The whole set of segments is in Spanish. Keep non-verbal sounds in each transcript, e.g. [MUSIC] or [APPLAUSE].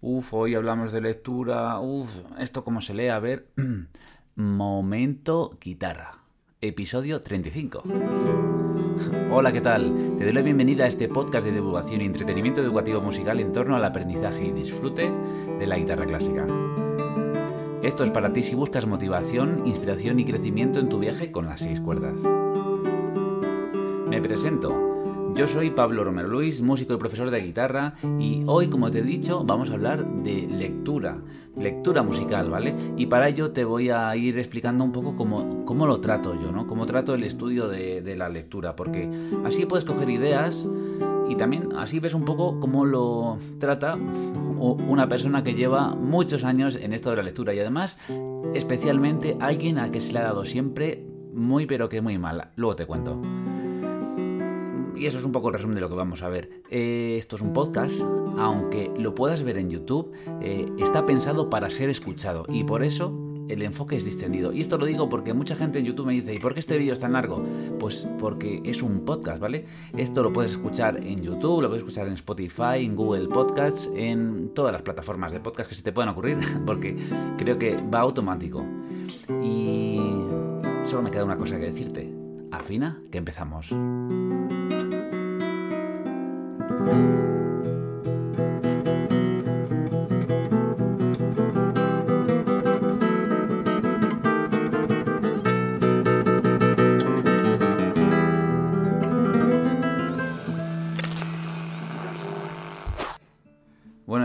Uf, hoy hablamos de lectura. Uf, esto cómo se lee, a ver. [CLEARS THROAT] Momento guitarra. Episodio 35. Hola, ¿qué tal? Te doy la bienvenida a este podcast de divulgación y entretenimiento educativo musical en torno al aprendizaje y disfrute de la guitarra clásica. Esto es para ti si buscas motivación, inspiración y crecimiento en tu viaje con las seis cuerdas. Me presento. Yo soy Pablo Romero Luis, músico y profesor de guitarra, y hoy, como te he dicho, vamos a hablar de lectura, lectura musical, ¿vale? Y para ello te voy a ir explicando un poco cómo, cómo lo trato yo, ¿no? Cómo trato el estudio de, de la lectura, porque así puedes coger ideas y también así ves un poco cómo lo trata una persona que lleva muchos años en esto de la lectura y además especialmente alguien a que se le ha dado siempre muy pero que muy mal. Luego te cuento. Y eso es un poco el resumen de lo que vamos a ver. Eh, esto es un podcast, aunque lo puedas ver en YouTube, eh, está pensado para ser escuchado y por eso el enfoque es distendido. Y esto lo digo porque mucha gente en YouTube me dice, ¿y por qué este vídeo es tan largo? Pues porque es un podcast, ¿vale? Esto lo puedes escuchar en YouTube, lo puedes escuchar en Spotify, en Google Podcasts, en todas las plataformas de podcast que se te puedan ocurrir, [LAUGHS] porque creo que va automático. Y solo me queda una cosa que decirte. Afina, que empezamos. Bueno,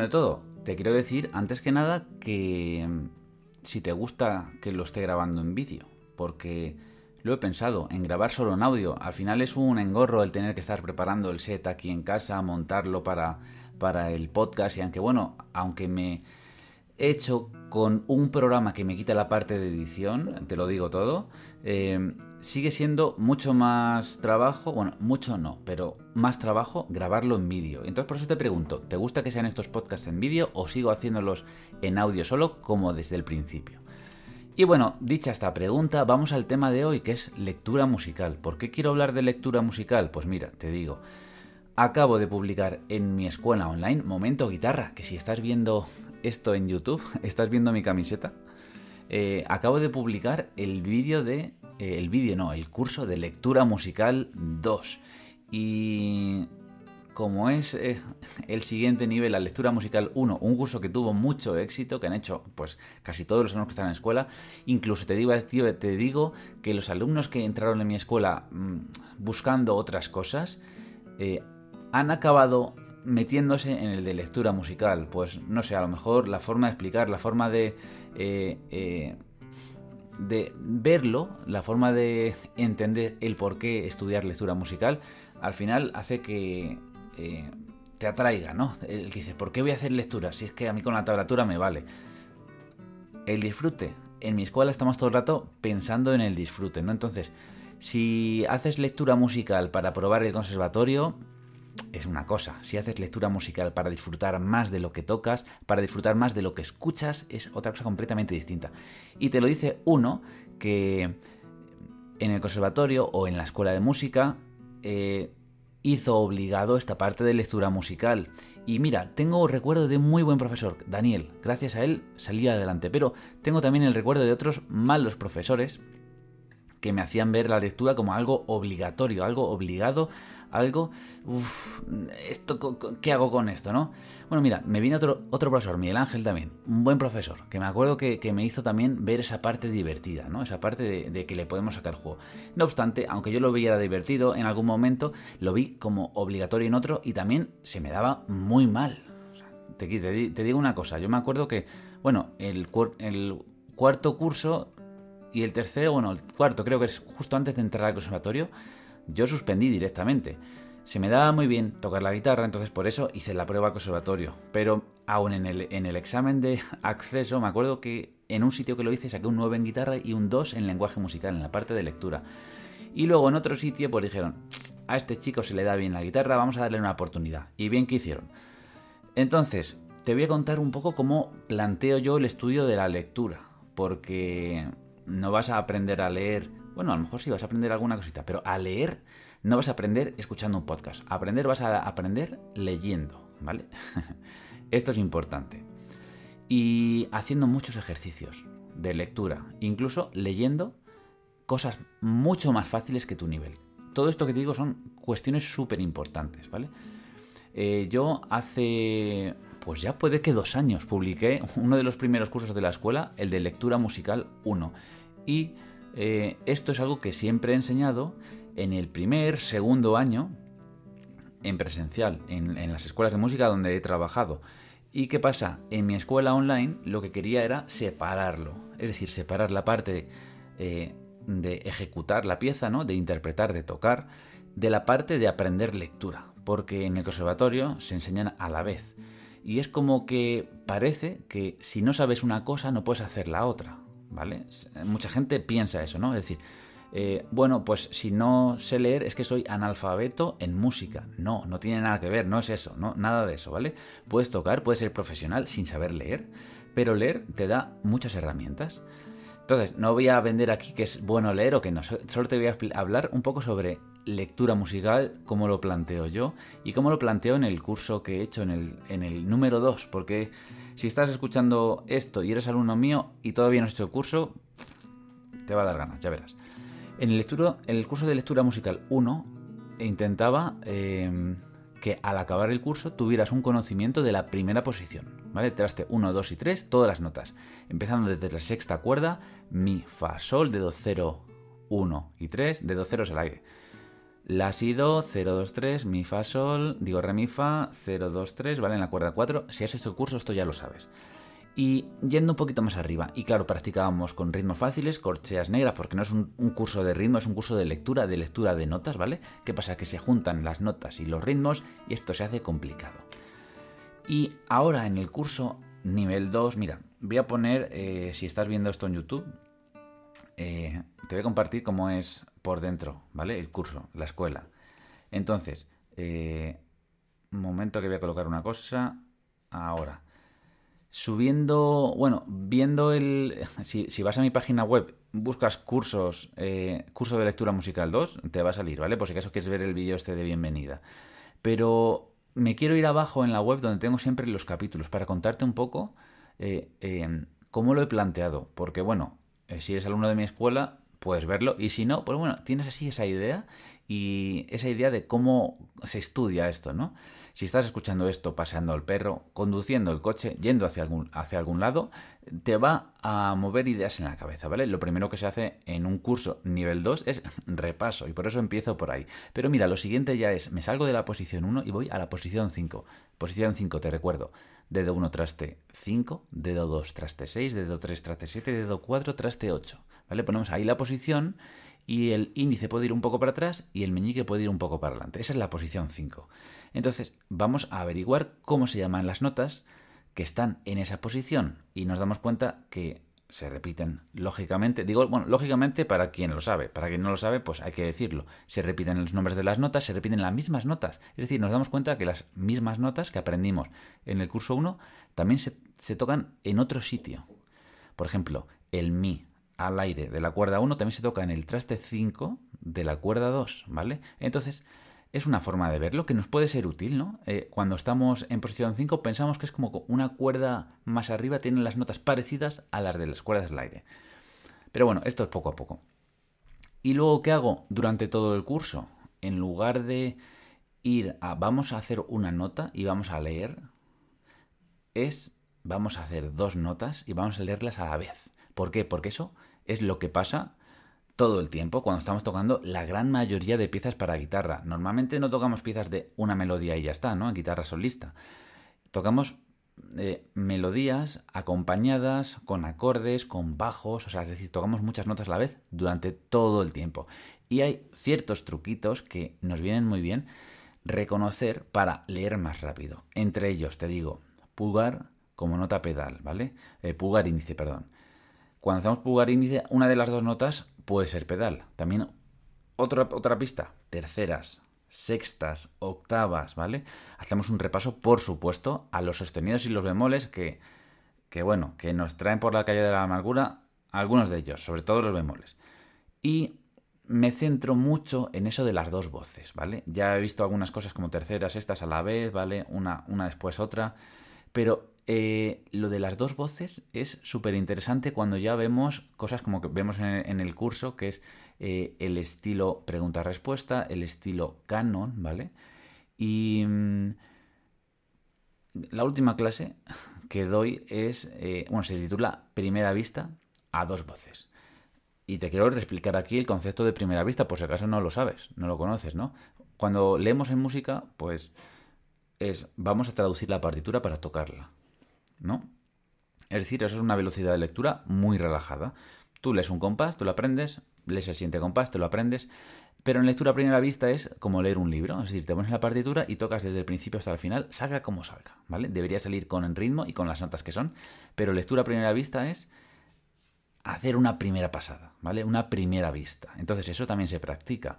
de todo, te quiero decir antes que nada que mm, si te gusta que lo esté grabando en vídeo, porque lo he pensado, en grabar solo en audio. Al final es un engorro el tener que estar preparando el set aquí en casa, montarlo para, para el podcast. Y aunque bueno, aunque me he hecho con un programa que me quita la parte de edición, te lo digo todo, eh, sigue siendo mucho más trabajo, bueno, mucho no, pero más trabajo grabarlo en vídeo. Entonces por eso te pregunto, ¿te gusta que sean estos podcasts en vídeo o sigo haciéndolos en audio solo como desde el principio? Y bueno, dicha esta pregunta, vamos al tema de hoy, que es lectura musical. ¿Por qué quiero hablar de lectura musical? Pues mira, te digo, acabo de publicar en mi escuela online Momento Guitarra, que si estás viendo esto en YouTube, [LAUGHS] estás viendo mi camiseta, eh, acabo de publicar el vídeo de... Eh, el vídeo no, el curso de lectura musical 2. Y como es eh, el siguiente nivel, la lectura musical 1, un curso que tuvo mucho éxito, que han hecho pues casi todos los alumnos que están en la escuela, incluso te digo, te digo que los alumnos que entraron en mi escuela mm, buscando otras cosas, eh, han acabado metiéndose en el de lectura musical. Pues no sé, a lo mejor la forma de explicar, la forma de... Eh, de verlo, la forma de entender el por qué estudiar lectura musical, al final hace que eh, te atraiga, ¿no? El que dice, ¿por qué voy a hacer lectura? Si es que a mí con la tablatura me vale. El disfrute. En mi escuela estamos todo el rato pensando en el disfrute, ¿no? Entonces, si haces lectura musical para probar el conservatorio, es una cosa. Si haces lectura musical para disfrutar más de lo que tocas, para disfrutar más de lo que escuchas, es otra cosa completamente distinta. Y te lo dice uno que en el conservatorio o en la escuela de música eh, hizo obligado esta parte de lectura musical. Y mira, tengo recuerdo de muy buen profesor, Daniel. Gracias a él salí adelante. Pero tengo también el recuerdo de otros malos profesores que me hacían ver la lectura como algo obligatorio, algo obligado algo, uff, esto, ¿qué hago con esto, no? Bueno, mira, me viene otro, otro profesor, Miguel Ángel también, un buen profesor, que me acuerdo que, me hizo también ver esa parte divertida, ¿no? Esa parte de, que le podemos sacar juego. No obstante, aunque yo lo veía divertido, en algún momento lo vi como obligatorio en otro y también se me daba muy mal. te, digo una cosa, yo me acuerdo que, bueno, el, el cuarto curso y el tercero, bueno, el cuarto creo que es justo antes de entrar al conservatorio, yo suspendí directamente. Se me daba muy bien tocar la guitarra, entonces por eso hice la prueba conservatorio. Pero aún en el, en el examen de [LAUGHS] acceso, me acuerdo que en un sitio que lo hice saqué un 9 en guitarra y un 2 en lenguaje musical, en la parte de lectura. Y luego en otro sitio pues dijeron, a este chico se le da bien la guitarra, vamos a darle una oportunidad. Y bien que hicieron. Entonces, te voy a contar un poco cómo planteo yo el estudio de la lectura, porque no vas a aprender a leer bueno, a lo mejor sí vas a aprender alguna cosita, pero a leer no vas a aprender escuchando un podcast. A aprender vas a aprender leyendo, ¿vale? [LAUGHS] Esto es importante. y haciendo muchos ejercicios de lectura, incluso leyendo cosas mucho más fáciles que tu nivel. Todo esto que te digo son cuestiones súper importantes, ¿vale? Eh, yo hace, pues ya puede que dos años, publiqué uno de los primeros cursos de la escuela, el de lectura musical 1. Y eh, esto es algo que siempre he enseñado en el primer, segundo año, en presencial, en, las escuelas de música donde he trabajado. ¿Y qué pasa? En mi escuela online lo que quería era separarlo. Es decir, separar la parte eh, de ejecutar la pieza, ¿no? De interpretar, de tocar, de la parte de aprender lectura. Porque en el conservatorio se enseñan a la vez. Y es como que parece que si no sabes una cosa no puedes hacer la otra. ¿Vale? Mucha gente piensa eso, ¿no? Es decir, eh, bueno, pues si no sé leer es que soy analfabeto en música. No, no tiene nada que ver, no es eso, no, nada de eso, ¿vale? Puedes tocar, puedes ser profesional sin saber leer, pero leer te da muchas herramientas. Entonces, no voy a vender aquí que es bueno leer o que no, solo te voy a hablar un poco sobre lectura musical, cómo lo planteo yo y cómo lo planteo en el curso que he hecho en el, en el número 2, porque si estás escuchando esto y eres alumno mío y todavía no has hecho el curso, te va a dar ganas, ya verás. En el, el curso de lectura musical 1 intentaba em, que al acabar el curso tuvieras un conocimiento de la primera posición, ¿vale? Traste 1, 2 y 3, todas las notas, empezando desde la sexta cuerda, mi, fa, sol, dedo 0, 1 y 3, dedo 0 es el aire. La, si, do, 0, 2, 3, mi, fa, sol, digo re, mi, fa, 0, 2, 3, ¿vale? En la cuerda 4, si has hecho el curso esto ya lo sabes. Y yendo un poquito más arriba, y claro, practicábamos con ritmos fáciles, corcheas negras, porque no es un, curso de ritmo, es un curso de lectura, de lectura de notas, ¿vale? ¿Qué pasa? Que se juntan las notas y los ritmos y esto se hace complicado. Y ahora en el curso nivel 2, mira, voy a poner, eh, si estás viendo esto en YouTube, eh, te voy a compartir cómo es por dentro, ¿vale? El curso, la escuela. Entonces, eh, momento que voy a colocar una cosa. Ahora subiendo, bueno, viendo el... [LAUGHS] Si, vas a mi página web, buscas cursos, eh, curso de lectura musical 2, te va a salir, ¿vale? Por si acaso quieres ver el vídeo este de bienvenida. Pero me quiero ir abajo en la web donde tengo siempre los capítulos para contarte un poco eh, eh, cómo lo he planteado. Porque, bueno, si eres alumno de mi escuela, puedes verlo. Y si no, pues bueno, tienes así esa idea y esa idea de cómo se estudia esto, ¿no? Si estás escuchando esto paseando al perro, conduciendo el coche, yendo hacia algún, hacia algún lado, te va a mover ideas en la cabeza, ¿vale? Lo primero que se hace en un curso nivel 2 es [LAUGHS] repaso y por eso empiezo por ahí. Pero mira, lo siguiente ya es, me salgo de la posición 1 y voy a la posición 5. Posición 5, te recuerdo, dedo 1 traste 5, dedo 2 traste 6, dedo 3 traste 7, dedo 4 traste 8, ¿vale? Ponemos ahí la posición y el índice puede ir un poco para atrás y el meñique puede ir un poco para adelante. Esa es la posición 5. Entonces, vamos a averiguar cómo se llaman las notas que están en esa posición y nos damos cuenta que se repiten lógicamente. Digo, bueno, lógicamente para quien lo sabe, para quien no lo sabe, pues hay que decirlo. Se repiten los nombres de las notas, se repiten las mismas notas. Es decir, nos damos cuenta que las mismas notas que aprendimos en el curso 1 también se, se tocan en otro sitio. Por ejemplo, el mi al aire de la cuerda 1 también se toca en el traste 5 de la cuerda 2, ¿vale? Entonces, es una forma de verlo que nos puede ser útil, ¿no? Eh, cuando estamos en posición 5 pensamos que es como una cuerda más arriba, tiene las notas parecidas a las de las cuerdas del aire. Pero bueno, esto es poco a poco. ¿Y luego qué hago durante todo el curso? En lugar de ir a vamos a hacer una nota y vamos a leer, es vamos a hacer dos notas y vamos a leerlas a la vez. ¿Por qué? Porque eso es lo que pasa todo el tiempo cuando estamos tocando la gran mayoría de piezas para guitarra. Normalmente no tocamos piezas de una melodía y ya está, ¿no? En guitarra solista. Tocamos eh, melodías acompañadas con acordes, con bajos, o sea, es decir, tocamos muchas notas a la vez durante todo el tiempo. Y hay ciertos truquitos que nos vienen muy bien reconocer para leer más rápido. Entre ellos, te digo, pulgar como nota pedal, ¿vale? Eh, pulgar índice, perdón. Cuando hacemos pulgar índice, una de las dos notas puede ser pedal. También otra, otra pista, terceras, sextas, octavas, ¿vale? Hacemos un repaso, por supuesto, a los sostenidos y los bemoles que, que, bueno, que nos traen por la calle de la amargura algunos de ellos, sobre todo los bemoles. Y me centro mucho en eso de las dos voces, ¿vale? Ya he visto algunas cosas como terceras, sextas a la vez, ¿vale? Una, una después otra, pero eh, lo de las dos voces es súper interesante cuando ya vemos cosas como que vemos en, el curso, que es eh, el estilo pregunta-respuesta, el estilo canon, ¿vale? Y mm, la última clase [LAUGHS] que doy es, eh, bueno, se titula Primera vista a dos voces. Y te quiero explicar aquí el concepto de primera vista, por si acaso no lo sabes, no lo conoces, ¿no? Cuando leemos en música, pues es, vamos a traducir la partitura para tocarla, ¿no? Es decir, eso es una velocidad de lectura muy relajada. Tú lees un compás, tú lo aprendes, lees el siguiente compás, te lo aprendes, pero en lectura a primera vista es como leer un libro, es decir, te pones la partitura y tocas desde el principio hasta el final, salga como salga, ¿vale? Debería salir con el ritmo y con las notas que son, pero lectura a primera vista es hacer una primera pasada, ¿vale? Una primera vista. Entonces eso también se practica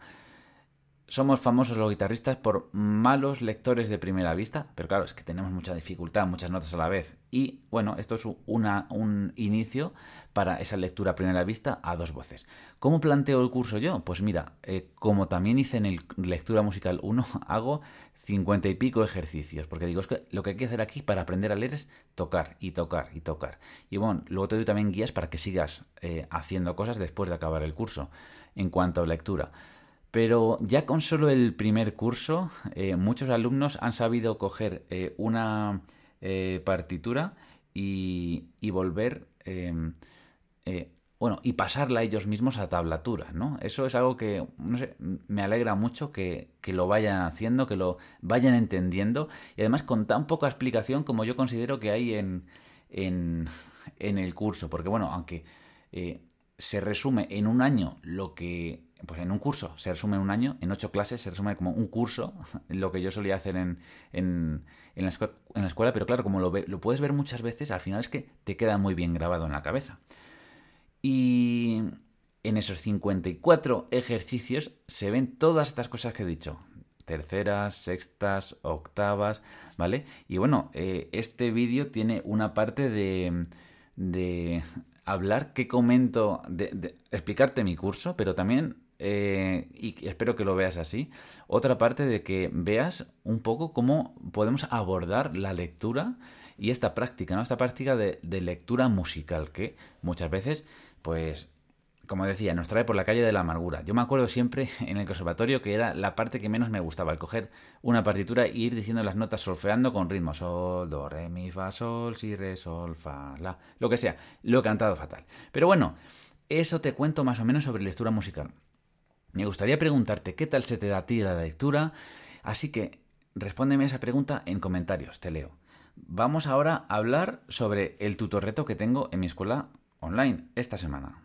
somos famosos los guitarristas por malos lectores de primera vista, pero claro, es que tenemos mucha dificultad, muchas notas a la vez. Y bueno, esto es un inicio para esa lectura a primera vista a dos voces. ¿Cómo planteo el curso yo? Pues mira, eh, como también hice en el lectura musical 1, [LAUGHS] hago cincuenta y pico ejercicios, porque digo, es que lo que hay que hacer aquí para aprender a leer es tocar y tocar y tocar. Y bueno, luego te doy también guías para que sigas eh, haciendo cosas después de acabar el curso en cuanto a lectura. Pero ya con solo el primer curso, eh, muchos alumnos han sabido coger eh, una eh, partitura y, volver, em, bueno, y pasarla ellos mismos a tablatura, ¿no? Eso es algo que, me alegra mucho que, lo vayan haciendo, que lo vayan entendiendo y además con tan poca explicación como yo considero que hay en, en, en el curso. Porque, bueno, aunque se resume en un año lo que pues en un curso se resume en un año, en ocho clases se resume como un curso, [LAUGHS] lo que yo solía hacer en, en, la, escuela, pero claro, como lo, lo puedes ver muchas veces, al final es que te queda muy bien grabado en la cabeza. Y en esos 54 ejercicios se ven todas estas cosas que he dicho. Terceras, sextas, octavas, ¿vale? Y bueno, eh, este vídeo tiene una parte de, de hablar qué comento, de, explicarte mi curso, pero también eh, y espero que lo veas así. Otra parte de que veas un poco cómo podemos abordar la lectura y esta práctica, ¿no? Esta práctica de, lectura musical, que muchas veces, pues, como decía, nos trae por la calle de la amargura. Yo me acuerdo siempre [LAUGHS] en el conservatorio que era la parte que menos me gustaba, el coger una partitura e ir diciendo las notas solfeando con ritmo. Sol, do, re, mi, fa, sol, si, re, sol, fa, la. Lo que sea. Lo he cantado fatal. Pero bueno, eso te cuento más o menos sobre lectura musical. Me gustaría preguntarte qué tal se te da a ti la lectura, así que respóndeme esa pregunta en comentarios, te leo. Vamos ahora a hablar sobre el tutorreto que tengo en mi escuela online esta semana.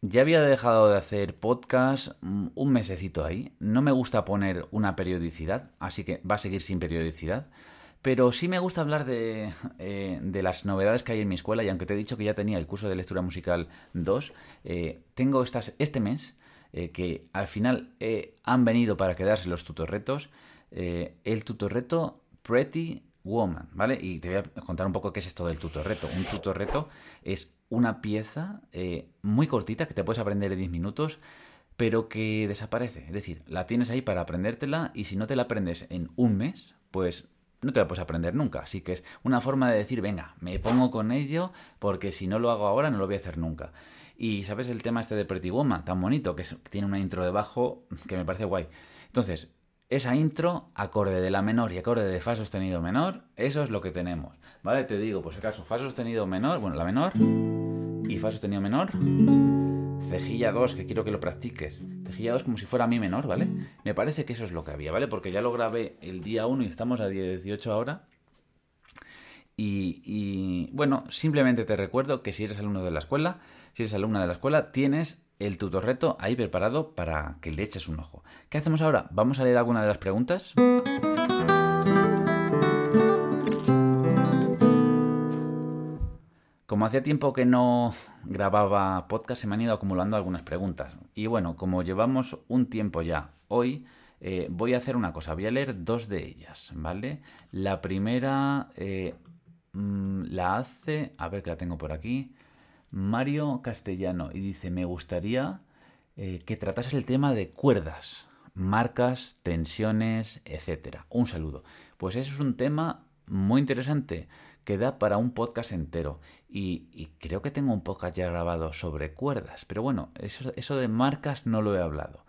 Ya había dejado de hacer podcast un mesecito ahí. No me gusta poner una periodicidad, así que va a seguir sin periodicidad. Pero sí me gusta hablar de, eh, de, las novedades que hay en mi escuela y aunque te he dicho que ya tenía el curso de lectura musical 2, eh, tengo estas, este mes eh, que al final han venido para quedarse los tutorretos, el tutorreto Pretty Woman, ¿vale? Y te voy a contar un poco qué es esto del tutorreto. Un tutorreto es una pieza muy cortita que te puedes aprender en 10 minutos pero que desaparece. Es decir, la tienes ahí para aprendértela y si no te la aprendes en un mes, pues no te la puedes aprender nunca. Así que es una forma de decir, venga, me pongo con ello porque si no lo hago ahora no lo voy a hacer nunca. Y sabes el tema este de Pretty Woman, tan bonito, que, tiene una intro debajo que me parece guay. Entonces, esa intro, acorde de la menor y acorde de fa sostenido menor, eso es lo que tenemos. ¿Vale? Te digo, pues acaso, fa sostenido menor, bueno, la menor y fa sostenido menor cejilla 2, que quiero que lo practiques. Cejilla 2 como si fuera mi menor, ¿vale? Me parece que eso es lo que había, ¿vale? Porque ya lo grabé el día 1 y estamos a 18 ahora. Y, y, bueno, simplemente te recuerdo que si eres alumno de la escuela, si eres alumna de la escuela, tienes el tutorreto ahí preparado para que le eches un ojo. ¿Qué hacemos ahora? Vamos a leer alguna de las preguntas. Como hacía tiempo que no grababa podcast, se me han ido acumulando algunas preguntas. Y bueno, como llevamos un tiempo ya hoy, eh, voy a hacer una cosa. Voy a leer dos de ellas, ¿vale? La primera eh, mm, la hace, a ver que la tengo por aquí, Mario Castellano. Y dice, me gustaría eh, que tratases el tema de cuerdas. marcas, tensiones, etcétera. Un saludo. Pues eso es un tema muy interesante que da para un podcast entero. Y, creo que tengo un podcast ya grabado sobre cuerdas. Pero bueno, eso, de marcas no lo he hablado.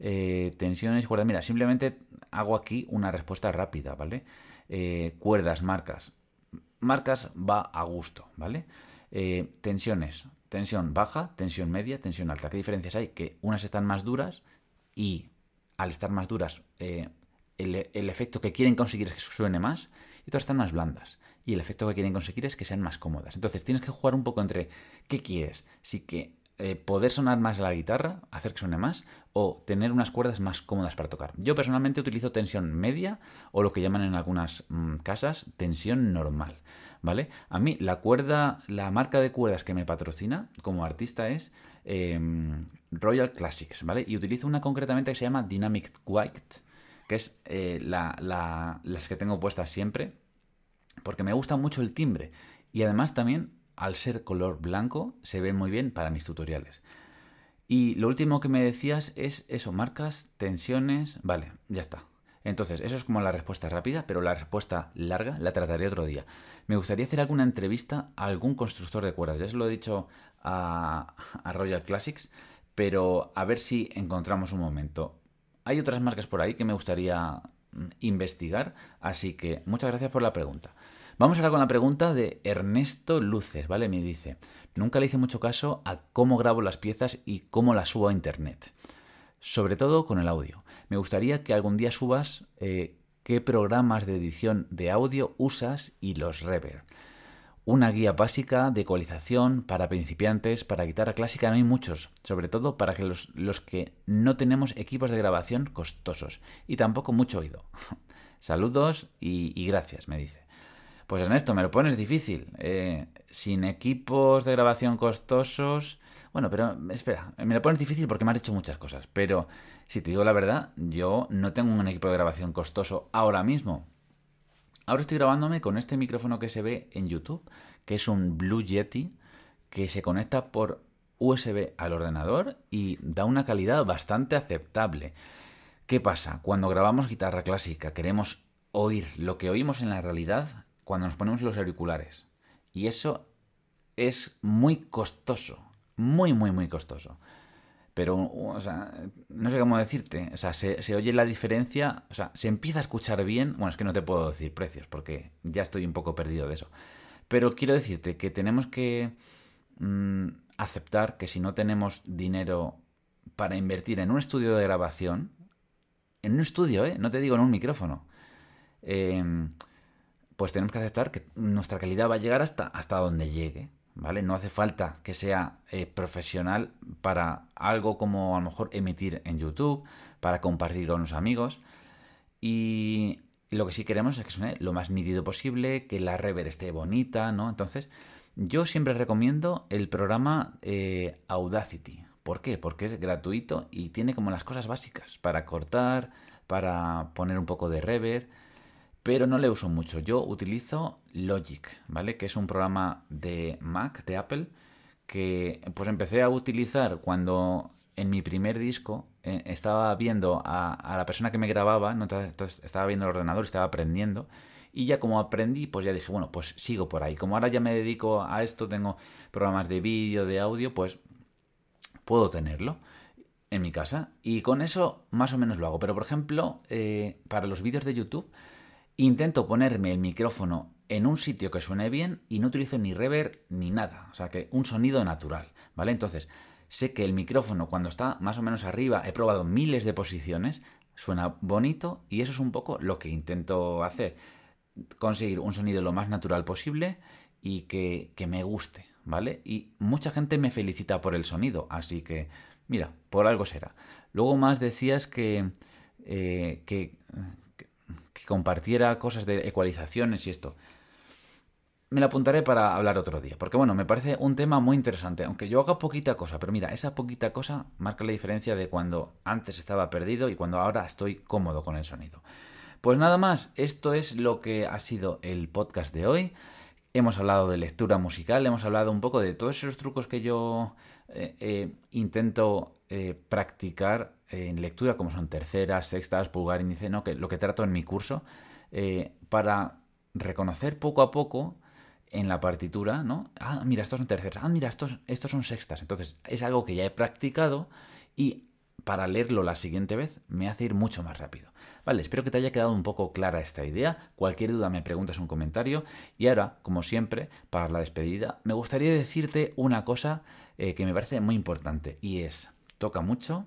Eh, tensiones, cuerdas. Mira, simplemente hago aquí una respuesta rápida, ¿vale? Eh, cuerdas, marcas. Marcas va a gusto, ¿vale? Eh, tensiones. Tensión baja, tensión media, tensión alta. ¿Qué diferencias hay? Que unas están más duras y al estar más duras el, el efecto que quieren conseguir es que suene más y otras están más blandas y el efecto que quieren conseguir es que sean más cómodas. Entonces tienes que jugar un poco entre qué quieres, si que eh, poder sonar más la guitarra, hacer que suene más, o tener unas cuerdas más cómodas para tocar. Yo personalmente utilizo tensión media o lo que llaman en algunas mm, casas tensión normal. ¿Vale? A mí la cuerda, la marca de cuerdas que me patrocina como artista es em, Royal Classics, ¿vale? Y utilizo una concretamente que se llama Dynamic White, que es eh, las que tengo puestas siempre, porque me gusta mucho el timbre y además también al ser color blanco se ve muy bien para mis tutoriales. Y lo último que me decías es eso, marcas, tensiones, vale, ya está. Entonces, eso es como la respuesta rápida, pero la respuesta larga la trataré otro día. Me gustaría hacer alguna entrevista a algún constructor de cuerdas. Ya se lo he dicho a, a Royal Classics, pero a ver si encontramos un momento. Hay otras marcas por ahí que me gustaría investigar, así que muchas gracias por la pregunta. Vamos ahora con la pregunta de Ernesto Luces, ¿vale? Me dice, nunca le hice mucho caso a cómo grabo las piezas y cómo las subo a Internet. Sobre todo con el audio. Me gustaría que algún día subas eh, qué programas de edición de audio usas y los rever. Una guía básica de ecualización para principiantes, para guitarra clásica no hay muchos, sobre todo para que los, los que no tenemos equipos de grabación costosos y tampoco mucho oído. [LAUGHS] Saludos y gracias, me dice. Pues Ernesto, me lo pones difícil. Eh, sin equipos de grabación costosos. Bueno, pero espera, me lo pones difícil porque me has dicho muchas cosas. Pero si te digo la verdad, yo no tengo un equipo de grabación costoso ahora mismo. Ahora estoy grabándome con este micrófono que se ve en YouTube, que es un Blue Yeti, que se conecta por USB al ordenador y da una calidad bastante aceptable. ¿Qué pasa? Cuando grabamos guitarra clásica queremos oír lo que oímos en la realidad, cuando nos ponemos los auriculares. Y eso es muy costoso, muy, muy, muy costoso. Pero, o sea, no sé cómo decirte, o sea, se, oye la diferencia, o sea, se empieza a escuchar bien, bueno, es que no te puedo decir precios porque ya estoy un poco perdido de eso. Pero quiero decirte que tenemos que mm, aceptar que si no tenemos dinero para invertir en un estudio de grabación, en un estudio, ¿eh? No te digo en un micrófono. Eh, pues tenemos que aceptar que nuestra calidad va a llegar hasta, hasta donde llegue, ¿vale? No hace falta que sea eh, profesional para algo como a lo mejor emitir en YouTube, para compartir con los amigos. Y lo que sí queremos es que suene lo más nítido posible, que la rever esté bonita, ¿no? Entonces, yo siempre recomiendo el programa eh, Audacity. ¿Por qué? Porque es gratuito y tiene como las cosas básicas para cortar, para poner un poco de reverb pero no le uso mucho. Yo utilizo Logic, ¿vale? Que es un programa de Mac, de Apple, que pues empecé a utilizar cuando en mi primer disco eh, estaba viendo a, la persona que me grababa, entonces estaba viendo el ordenador, estaba aprendiendo, y ya como aprendí, pues ya dije, bueno, pues sigo por ahí. Como ahora ya me dedico a esto, tengo programas de vídeo, de audio, pues puedo tenerlo en mi casa. Y con eso más o menos lo hago. Pero por ejemplo, eh, para los vídeos de YouTube, Intento ponerme el micrófono en un sitio que suene bien y no utilizo ni reverb ni nada, o sea que un sonido natural, ¿vale? Entonces, sé que el micrófono cuando está más o menos arriba, he probado miles de posiciones, suena bonito y eso es un poco lo que intento hacer, conseguir un sonido lo más natural posible y que, me guste, ¿vale? Y mucha gente me felicita por el sonido, así que, mira, por algo será. Luego más decías que, eh, que compartiera cosas de ecualizaciones y esto. Me la apuntaré para hablar otro día, porque bueno, me parece un tema muy interesante, aunque yo haga poquita cosa, pero mira, esa poquita cosa marca la diferencia de cuando antes estaba perdido y cuando ahora estoy cómodo con el sonido. Pues nada más, esto es lo que ha sido el podcast de hoy. Hemos hablado de lectura musical, hemos hablado un poco de todos esos trucos que yo eh, eh, intento eh, practicar en lectura, como son terceras, sextas, pulgar, índice, ¿no? que lo que trato en mi curso, eh, para reconocer poco a poco en la partitura, ¿no? Ah, mira, estos son terceras, ah, mira, estos, estos son sextas. Entonces, es algo que ya he practicado y para leerlo la siguiente vez me hace ir mucho más rápido. Vale, espero que te haya quedado un poco clara esta idea. Cualquier duda me preguntas un comentario. Y ahora, como siempre, para la despedida, me gustaría decirte una cosa eh, que me parece muy importante y es, toca mucho